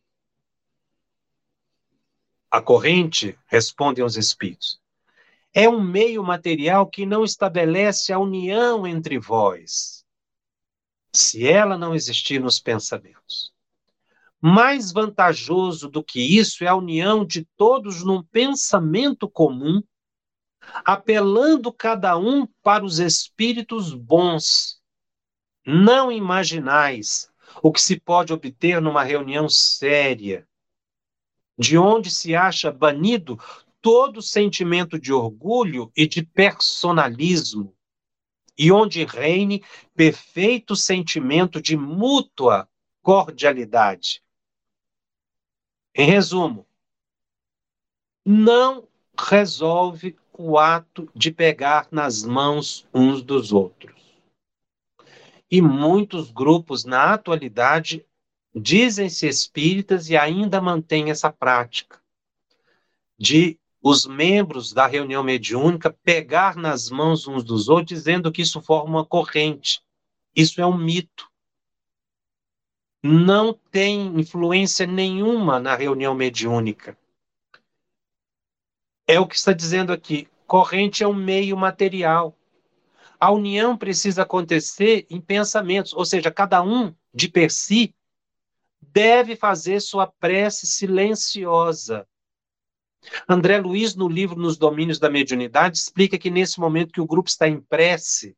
A: A corrente, respondem os espíritos, é um meio material que não estabelece a união entre vós, se ela não existir nos pensamentos. Mais vantajoso do que isso é a união de todos num pensamento comum, apelando cada um para os espíritos bons. Não imaginais o que se pode obter numa reunião séria, de onde se acha banido todo sentimento de orgulho e de personalismo, e onde reine perfeito sentimento de mútua cordialidade. Em resumo, não resolve o ato de pegar nas mãos uns dos outros. E muitos grupos, na atualidade, dizem-se espíritas e ainda mantêm essa prática de os membros da reunião mediúnica pegar nas mãos uns dos outros, dizendo que isso forma uma corrente. Isso é um mito não tem influência nenhuma na reunião mediúnica. É o que está dizendo aqui. Corrente é um meio material. A união precisa acontecer em pensamentos, ou seja, cada um de per si deve fazer sua prece silenciosa. André Luiz, no livro Nos Domínios da Mediunidade, explica que nesse momento que o grupo está em prece,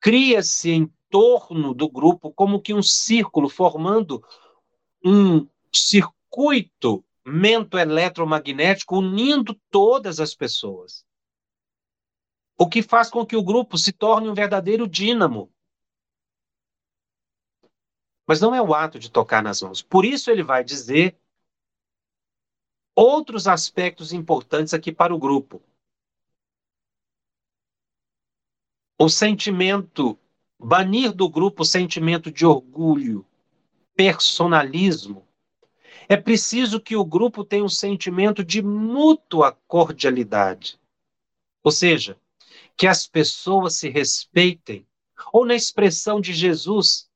A: cria-se em torno do grupo como que um círculo, formando um circuito mento-eletromagnético unindo todas as pessoas. O que faz com que o grupo se torne um verdadeiro dínamo, Mas não é o ato de tocar nas mãos. Por isso ele vai dizer outros aspectos importantes aqui para o grupo. O sentimento, banir do grupo o sentimento de orgulho, personalismo. É preciso que o grupo tenha um sentimento de mútua cordialidade. Ou seja, que as pessoas se respeitem. Ou na expressão de Jesus,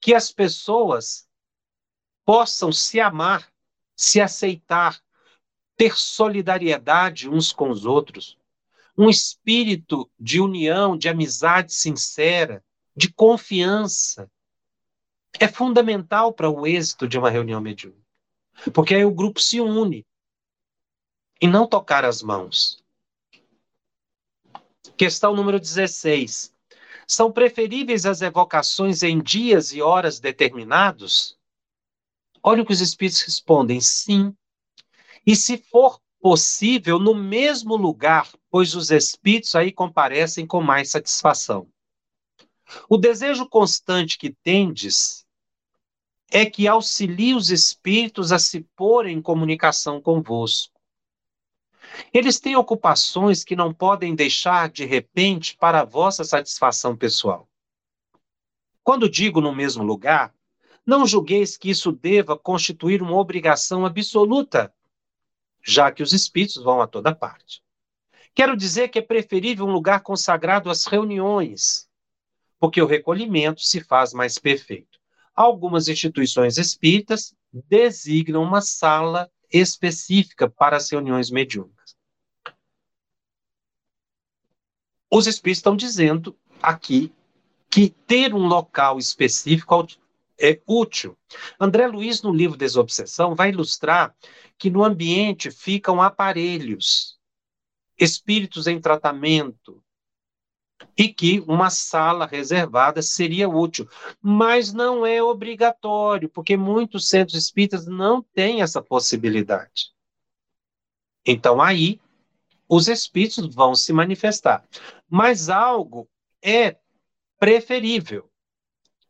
A: que as pessoas possam se amar, se aceitar, ter solidariedade uns com os outros um espírito de união, de amizade sincera, de confiança. É fundamental para o êxito de uma reunião mediúnica. Porque aí o grupo se une e não tocar as mãos. Questão número 16. São preferíveis as evocações em dias e horas determinados? Olha o que os espíritos respondem: sim. E se for possível no mesmo lugar, pois os espíritos aí comparecem com mais satisfação. O desejo constante que tendes é que auxilie os espíritos a se porem em comunicação convosco. Eles têm ocupações que não podem deixar de repente para a vossa satisfação pessoal. Quando digo no mesmo lugar, não julgueis que isso deva constituir uma obrigação absoluta já que os espíritos vão a toda parte. Quero dizer que é preferível um lugar consagrado às reuniões, porque o recolhimento se faz mais perfeito. Algumas instituições espíritas designam uma sala específica para as reuniões mediúnicas. Os espíritos estão dizendo aqui que ter um local específico é útil. André Luiz, no livro Desobsessão, vai ilustrar que no ambiente ficam aparelhos, espíritos em tratamento, e que uma sala reservada seria útil. Mas não é obrigatório, porque muitos centros espíritas não têm essa possibilidade. Então aí os espíritos vão se manifestar. Mas algo é preferível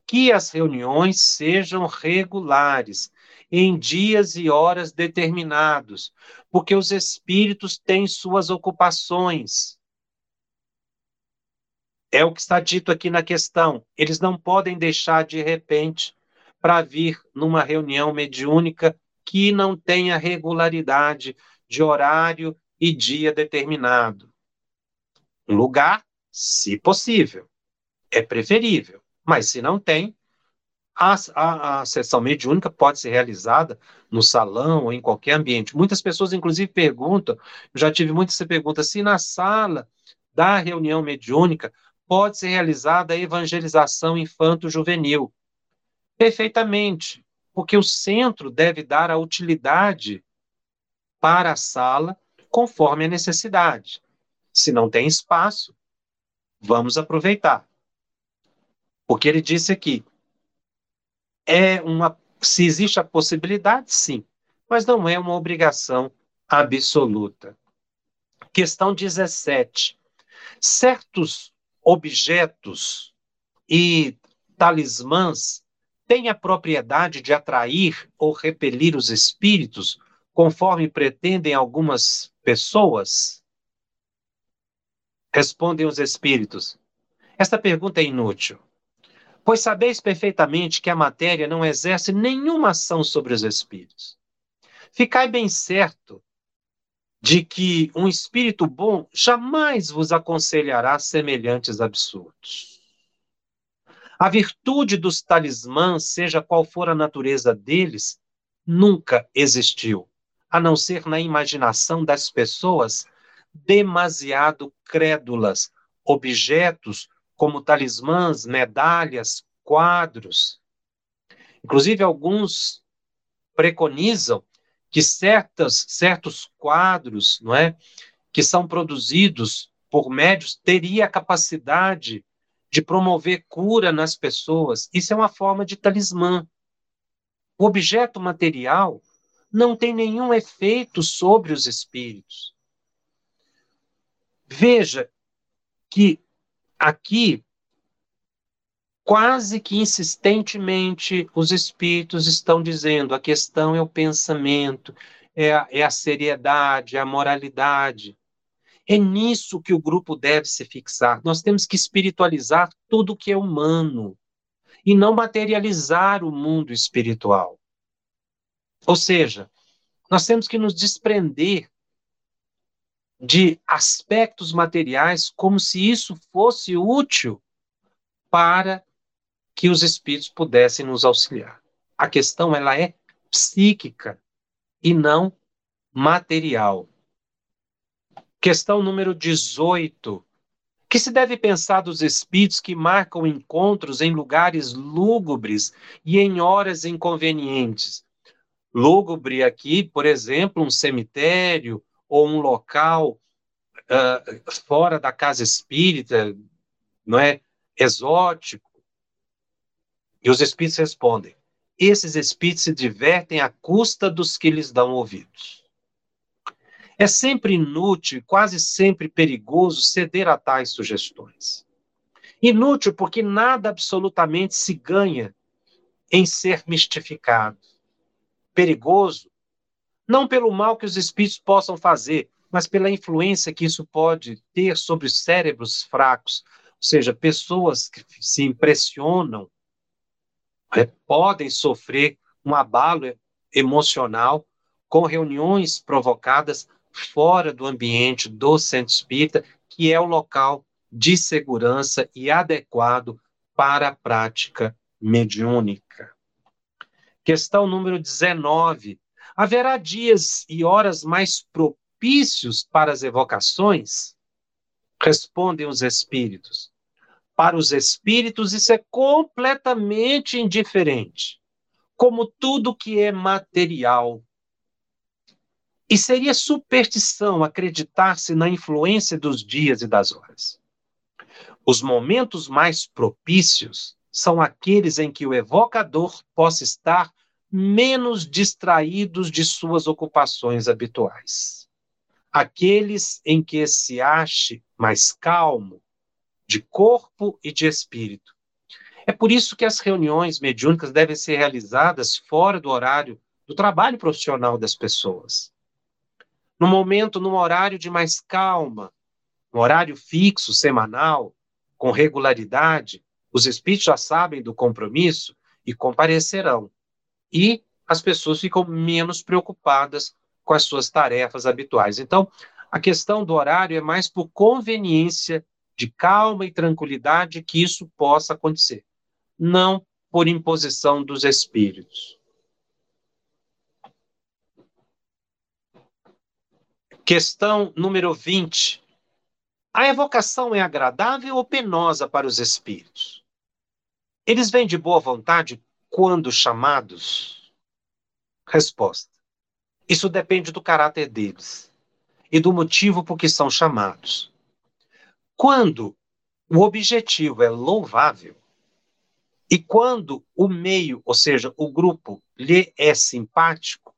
A: que as reuniões sejam regulares, em dias e horas determinados, porque os espíritos têm suas ocupações. É o que está dito aqui na questão. Eles não podem deixar de repente para vir numa reunião mediúnica que não tenha regularidade de horário e dia determinado. Lugar, se possível, é preferível, mas se não tem, a, a, a, sessão mediúnica pode ser realizada no salão ou em qualquer ambiente. Muitas pessoas, inclusive, perguntam, já tive muitas perguntas, se na sala da reunião mediúnica pode ser realizada a evangelização infanto-juvenil. Perfeitamente, porque o centro deve dar a utilidade para a sala conforme a necessidade. Se não tem espaço, vamos aproveitar. Porque ele disse aqui, é uma. Se existe a possibilidade, sim, mas não é uma obrigação absoluta. Questão 17. Certos objetos e talismãs têm a propriedade de atrair ou repelir os espíritos, conforme pretendem algumas pessoas? Respondem os espíritos. Esta pergunta é inútil. Pois sabeis perfeitamente que a matéria não exerce nenhuma ação sobre os espíritos. Ficai bem certo de que um espírito bom jamais vos aconselhará semelhantes absurdos. A virtude dos talismãs, seja qual for a natureza deles, nunca existiu, a não ser na imaginação das pessoas demasiado crédulas, objetos como talismãs, medalhas, quadros. Inclusive, alguns preconizam que certas, certos quadros, não é, que são produzidos por médios, teria a capacidade de promover cura nas pessoas. Isso é uma forma de talismã. O objeto material não tem nenhum efeito sobre os espíritos. Veja que aqui, quase que insistentemente, os espíritos estão dizendo: a questão é o pensamento, é a, é a seriedade, é a moralidade. É nisso que o grupo deve se fixar. Nós temos que espiritualizar tudo que é humano e não materializar o mundo espiritual. Ou seja, nós temos que nos desprender de aspectos materiais como se isso fosse útil para que os espíritos pudessem nos auxiliar. A questão ela é psíquica e não material. Questão número 18. Que se deve pensar dos espíritos que marcam encontros em lugares lúgubres e em horas inconvenientes? Lúgubre aqui, por exemplo, um cemitério ou um local uh, fora da casa espírita, não é? Exótico. E os espíritos respondem: esses espíritos se divertem à custa dos que lhes dão ouvidos. É sempre inútil quase sempre perigoso ceder a tais sugestões. Inútil porque nada absolutamente se ganha em ser mistificado. Perigoso, não pelo mal que os espíritos possam fazer, mas pela influência que isso pode ter sobre os cérebros fracos, ou seja, pessoas que se impressionam, é, podem sofrer um abalo emocional com reuniões provocadas fora do ambiente do centro espírita, que é o local de segurança e adequado para a prática mediúnica. Questão número 19. Haverá dias e horas mais propícios para as evocações? Respondem os espíritos. Para os espíritos, isso é completamente indiferente. Como tudo que é material, e seria superstição acreditar-se na influência dos dias e das horas. Os momentos mais propícios são aqueles em que o evocador possa estar menos distraídos de suas ocupações habituais. Aqueles em que se ache mais calmo, de corpo e de espírito. É por isso que as reuniões mediúnicas devem ser realizadas fora do horário do trabalho profissional das pessoas no momento, num horário de mais calma, um horário fixo, semanal, com regularidade, os espíritos já sabem do compromisso e comparecerão. E as pessoas ficam menos preocupadas com as suas tarefas habituais. Então, a questão do horário é mais por conveniência de calma e tranquilidade que isso possa acontecer, não por imposição dos espíritos. Questão número 20. A evocação é agradável ou penosa para os espíritos? Eles vêm de boa vontade quando chamados? Resposta. Isso depende do caráter deles e do motivo por que são chamados. Quando o objetivo é louvável e quando o meio, ou seja, o grupo, lhe é simpático,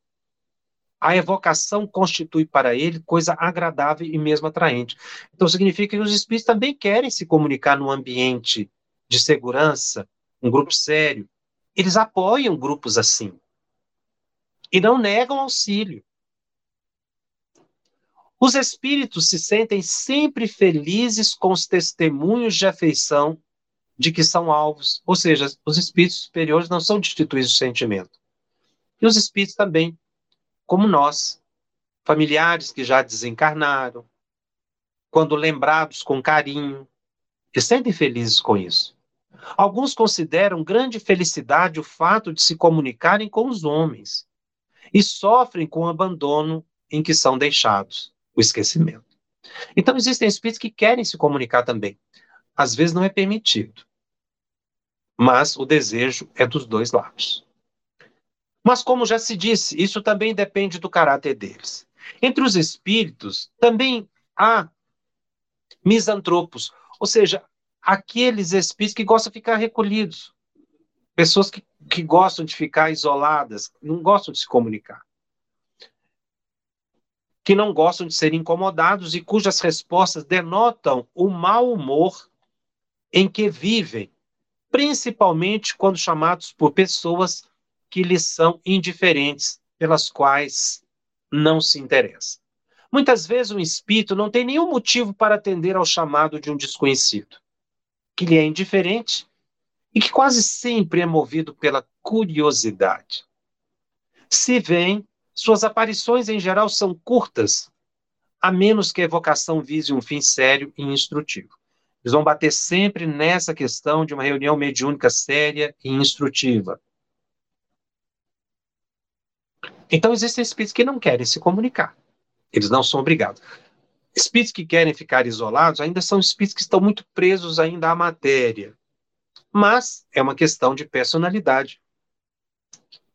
A: a evocação constitui para ele coisa agradável e mesmo atraente. Então, significa que os espíritos também querem se comunicar num ambiente de segurança, um grupo sério. Eles apoiam grupos assim. E não negam auxílio. Os espíritos se sentem sempre felizes com os testemunhos de afeição de que são alvos. Ou seja, os espíritos superiores não são destituídos de sentimento. E os espíritos também como nós, familiares que já desencarnaram, quando lembrados com carinho, e sentem felizes com isso. Alguns consideram grande felicidade o fato de se comunicarem com os homens e sofrem com o abandono em que são deixados, o esquecimento. Então, existem espíritos que querem se comunicar também. Às vezes não é permitido, mas o desejo é dos dois lados. Mas, como já se disse, isso também depende do caráter deles. Entre os espíritos, também há misantropos, ou seja, aqueles espíritos que gostam de ficar recolhidos, pessoas que, que gostam de ficar isoladas, não gostam de se comunicar, que não gostam de ser incomodados e cujas respostas denotam o mau humor em que vivem principalmente quando chamados por pessoas que lhes são indiferentes, pelas quais não se interessa. Muitas vezes um espírito não tem nenhum motivo para atender ao chamado de um desconhecido, que lhe é indiferente e que quase sempre é movido pela curiosidade. Se vem, suas aparições em geral são curtas, a menos que a evocação vise um fim sério e instrutivo. Eles vão bater sempre nessa questão de uma reunião mediúnica séria e instrutiva. Então, existem espíritos que não querem se comunicar. Eles não são obrigados. Espíritos que querem ficar isolados ainda são espíritos que estão muito presos ainda à matéria. Mas é uma questão de personalidade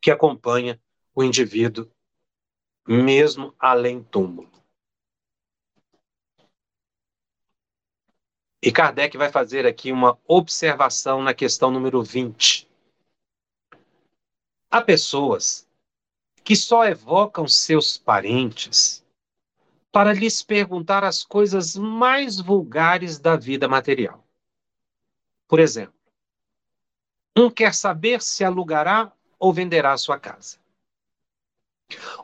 A: que acompanha o indivíduo mesmo além túmulo. E Kardec vai fazer aqui uma observação na questão número 20. Há pessoas que só evocam seus parentes para lhes perguntar as coisas mais vulgares da vida material. Por exemplo, um quer saber se alugará ou venderá sua casa.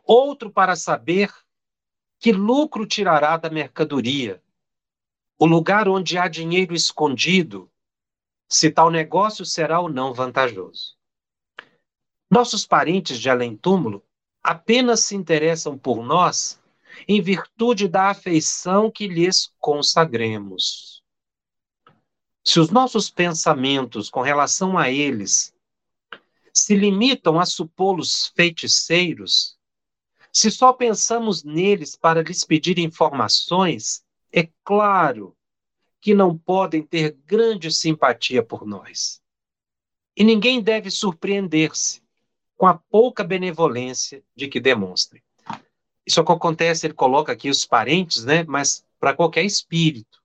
A: Outro para saber que lucro tirará da mercadoria, o lugar onde há dinheiro escondido, se tal negócio será ou não vantajoso. Nossos parentes de além-túmulo apenas se interessam por nós em virtude da afeição que lhes consagremos. Se os nossos pensamentos com relação a eles se limitam a supô-los feiticeiros, se só pensamos neles para lhes pedir informações, é claro que não podem ter grande simpatia por nós. E ninguém deve surpreender-se com a pouca benevolência de que demonstrem. Isso é que acontece, ele coloca aqui os parentes, né? Mas para qualquer espírito.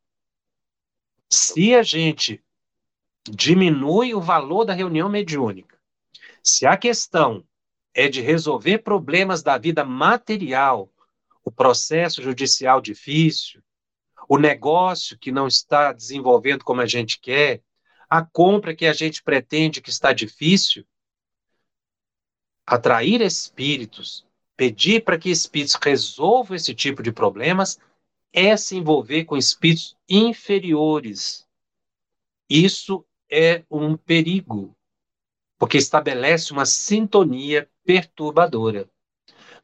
A: Se a gente diminui o valor da reunião mediúnica, se a questão é de resolver problemas da vida material, o processo judicial difícil, o negócio que não está desenvolvendo como a gente quer, a compra que a gente pretende que está difícil, atrair espíritos, pedir para que espíritos resolvam esse tipo de problemas, é se envolver com espíritos inferiores. Isso é um perigo porque estabelece uma sintonia perturbadora.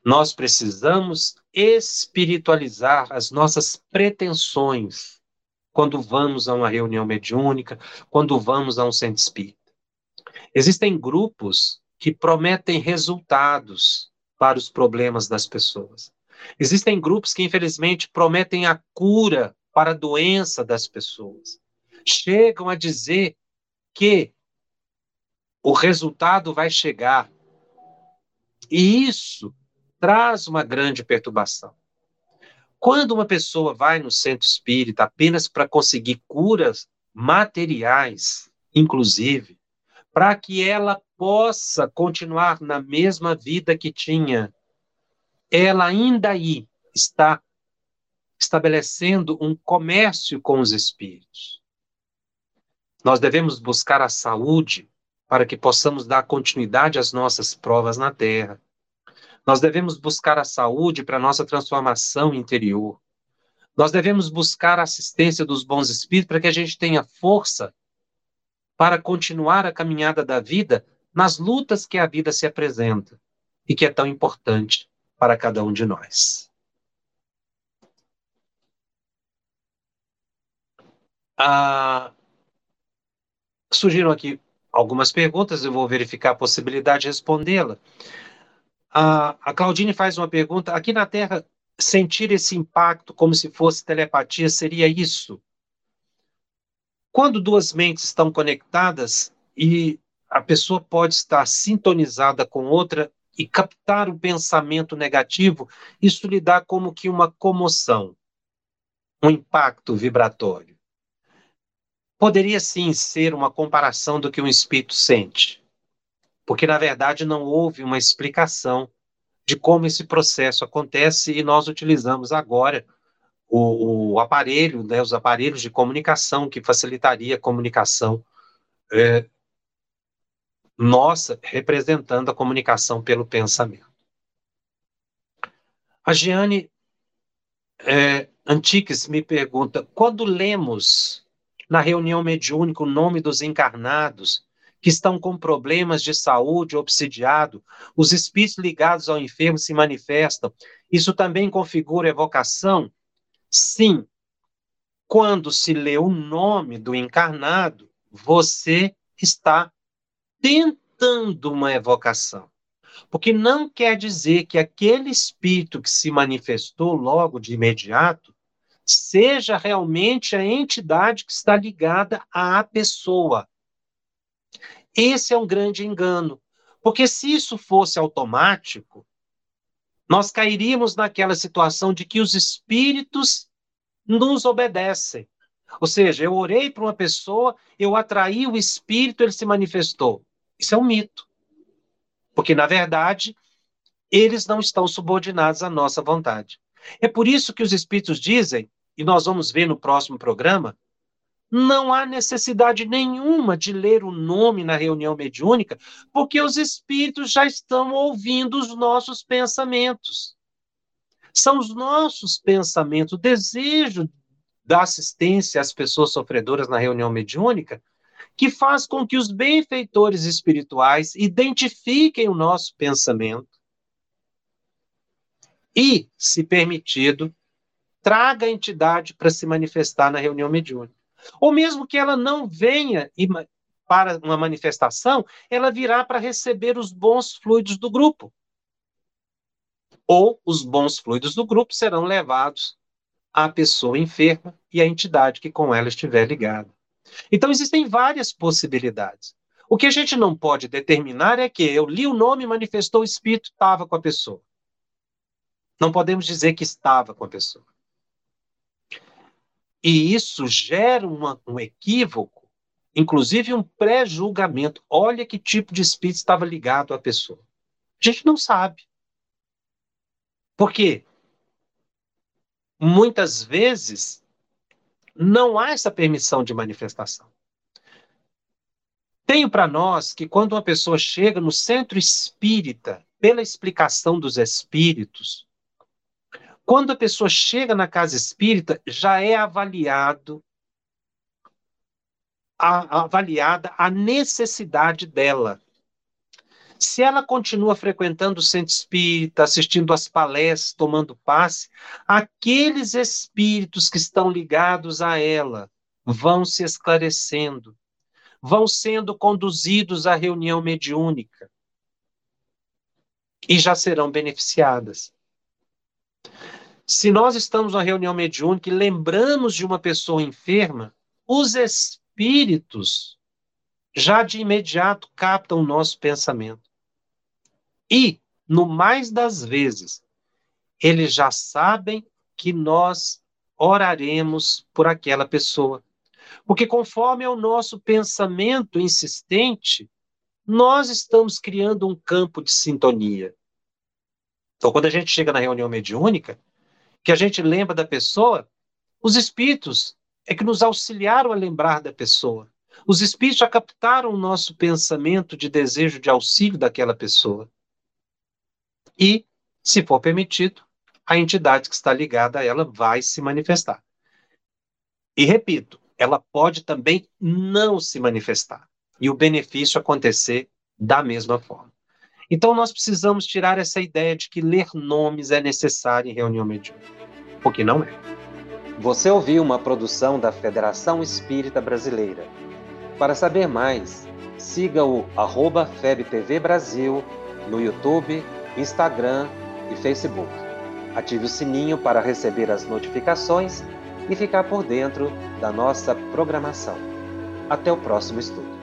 A: Nós precisamos espiritualizar as nossas pretensões quando vamos a uma reunião mediúnica, quando vamos a um centro espírita. Existem grupos que prometem resultados para os problemas das pessoas. Existem grupos que, infelizmente, prometem a cura para a doença das pessoas. Chegam a dizer que o resultado vai chegar. E isso traz uma grande perturbação. Quando uma pessoa vai no centro espírita apenas para conseguir curas materiais, inclusive, para que ela possa continuar na mesma vida que tinha, ela ainda aí está estabelecendo um comércio com os espíritos. Nós devemos buscar a saúde para que possamos dar continuidade às nossas provas na Terra. Nós devemos buscar a saúde para a nossa transformação interior. Nós devemos buscar a assistência dos bons espíritos para que a gente tenha força para continuar a caminhada da vida nas lutas que a vida se apresenta e que é tão importante para cada um de nós. Ah, surgiram aqui algumas perguntas, eu vou verificar a possibilidade de respondê-la. A, a Claudine faz uma pergunta: aqui na Terra, sentir esse impacto como se fosse telepatia seria isso? Quando duas mentes estão conectadas e a pessoa pode estar sintonizada com outra e captar o pensamento negativo, isso lhe dá como que uma comoção, um impacto vibratório. Poderia sim ser uma comparação do que um espírito sente, porque na verdade não houve uma explicação de como esse processo acontece e nós utilizamos agora o, o aparelho, né, os aparelhos de comunicação que facilitaria a comunicação é, nossa representando a comunicação pelo pensamento. A Giane é, Antiques me pergunta: quando lemos na reunião mediúnica o nome dos encarnados que estão com problemas de saúde, obsidiado, os espíritos ligados ao enfermo se manifestam, isso também configura evocação? Sim. Quando se lê o nome do encarnado, você está tentando uma evocação. Porque não quer dizer que aquele espírito que se manifestou logo de imediato seja realmente a entidade que está ligada à pessoa. Esse é um grande engano. Porque se isso fosse automático, nós cairíamos naquela situação de que os espíritos nos obedecem. Ou seja, eu orei para uma pessoa, eu atraí o espírito, ele se manifestou. Isso é um mito. Porque, na verdade, eles não estão subordinados à nossa vontade. É por isso que os espíritos dizem, e nós vamos ver no próximo programa, não há necessidade nenhuma de ler o nome na reunião mediúnica, porque os espíritos já estão ouvindo os nossos pensamentos. São os nossos pensamentos, o desejo da assistência às pessoas sofredoras na reunião mediúnica, que faz com que os benfeitores espirituais identifiquem o nosso pensamento e, se permitido, traga a entidade para se manifestar na reunião mediúnica. Ou mesmo que ela não venha para uma manifestação, ela virá para receber os bons fluidos do grupo. Ou os bons fluidos do grupo serão levados à pessoa enferma e à entidade que com ela estiver ligada. Então, existem várias possibilidades. O que a gente não pode determinar é que eu li o nome, manifestou o espírito, estava com a pessoa. Não podemos dizer que estava com a pessoa. E isso gera uma, um equívoco, inclusive um pré-julgamento. Olha que tipo de espírito estava ligado à pessoa. A gente não sabe. Por quê? Muitas vezes não há essa permissão de manifestação. Tenho para nós que quando uma pessoa chega no centro espírita, pela explicação dos espíritos, quando a pessoa chega na casa espírita, já é avaliado a, avaliada a necessidade dela. Se ela continua frequentando o centro espírita, assistindo às palestras, tomando passe, aqueles espíritos que estão ligados a ela vão se esclarecendo, vão sendo conduzidos à reunião mediúnica e já serão beneficiadas. Se nós estamos na reunião mediúnica e lembramos de uma pessoa enferma, os espíritos já de imediato captam o nosso pensamento. E, no mais das vezes, eles já sabem que nós oraremos por aquela pessoa. Porque, conforme é o nosso pensamento insistente, nós estamos criando um campo de sintonia. Então, quando a gente chega na reunião mediúnica, que a gente lembra da pessoa, os espíritos é que nos auxiliaram a lembrar da pessoa. Os espíritos já captaram o nosso pensamento de desejo de auxílio daquela pessoa. E, se for permitido, a entidade que está ligada a ela vai se manifestar. E repito, ela pode também não se manifestar e o benefício acontecer da mesma forma. Então nós precisamos tirar essa ideia de que ler nomes é necessário em reunião mediúnica, porque não é.
B: Você ouviu uma produção da Federação Espírita Brasileira. Para saber mais, siga o arroba FebTV Brasil no YouTube, Instagram e Facebook. Ative o sininho para receber as notificações e ficar por dentro da nossa programação. Até o próximo estudo.